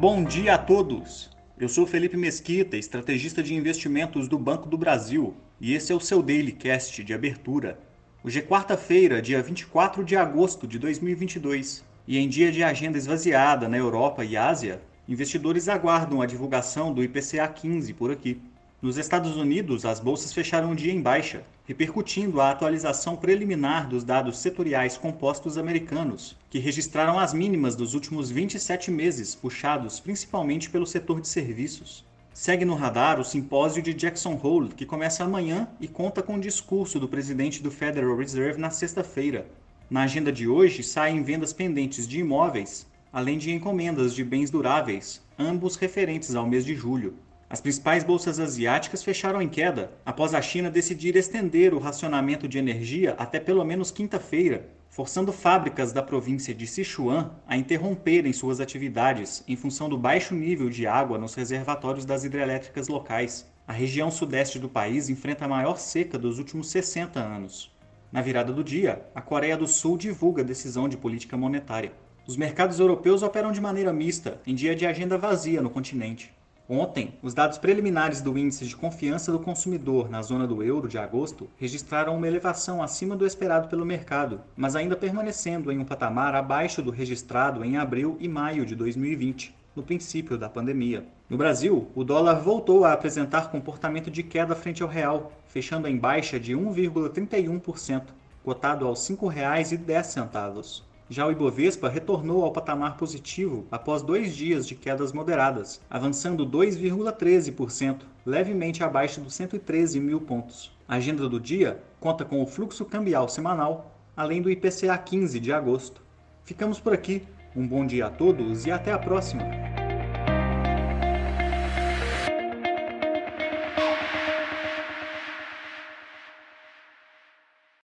Bom dia a todos! Eu sou Felipe Mesquita, estrategista de investimentos do Banco do Brasil, e esse é o seu Daily Cast de abertura. Hoje é quarta-feira, dia 24 de agosto de 2022, e em dia de agenda esvaziada na Europa e Ásia, investidores aguardam a divulgação do IPCA 15 por aqui. Nos Estados Unidos, as bolsas fecharam o dia em baixa, repercutindo a atualização preliminar dos dados setoriais compostos americanos, que registraram as mínimas dos últimos 27 meses, puxados principalmente pelo setor de serviços. Segue no radar o simpósio de Jackson Hole, que começa amanhã e conta com o discurso do presidente do Federal Reserve na sexta-feira. Na agenda de hoje saem vendas pendentes de imóveis, além de encomendas de bens duráveis, ambos referentes ao mês de julho. As principais bolsas asiáticas fecharam em queda após a China decidir estender o racionamento de energia até pelo menos quinta-feira, forçando fábricas da província de Sichuan a interromperem suas atividades em função do baixo nível de água nos reservatórios das hidrelétricas locais. A região sudeste do país enfrenta a maior seca dos últimos 60 anos. Na virada do dia, a Coreia do Sul divulga a decisão de política monetária. Os mercados europeus operam de maneira mista, em dia de agenda vazia no continente. Ontem, os dados preliminares do Índice de Confiança do Consumidor na zona do euro de agosto registraram uma elevação acima do esperado pelo mercado, mas ainda permanecendo em um patamar abaixo do registrado em abril e maio de 2020, no princípio da pandemia. No Brasil, o dólar voltou a apresentar comportamento de queda frente ao real, fechando em baixa de 1,31%, cotado aos R$ 5,10. Já o Ibovespa retornou ao patamar positivo após dois dias de quedas moderadas, avançando 2,13%, levemente abaixo dos 113 mil pontos. A agenda do dia conta com o fluxo cambial semanal, além do IPCA 15 de agosto. Ficamos por aqui. Um bom dia a todos e até a próxima!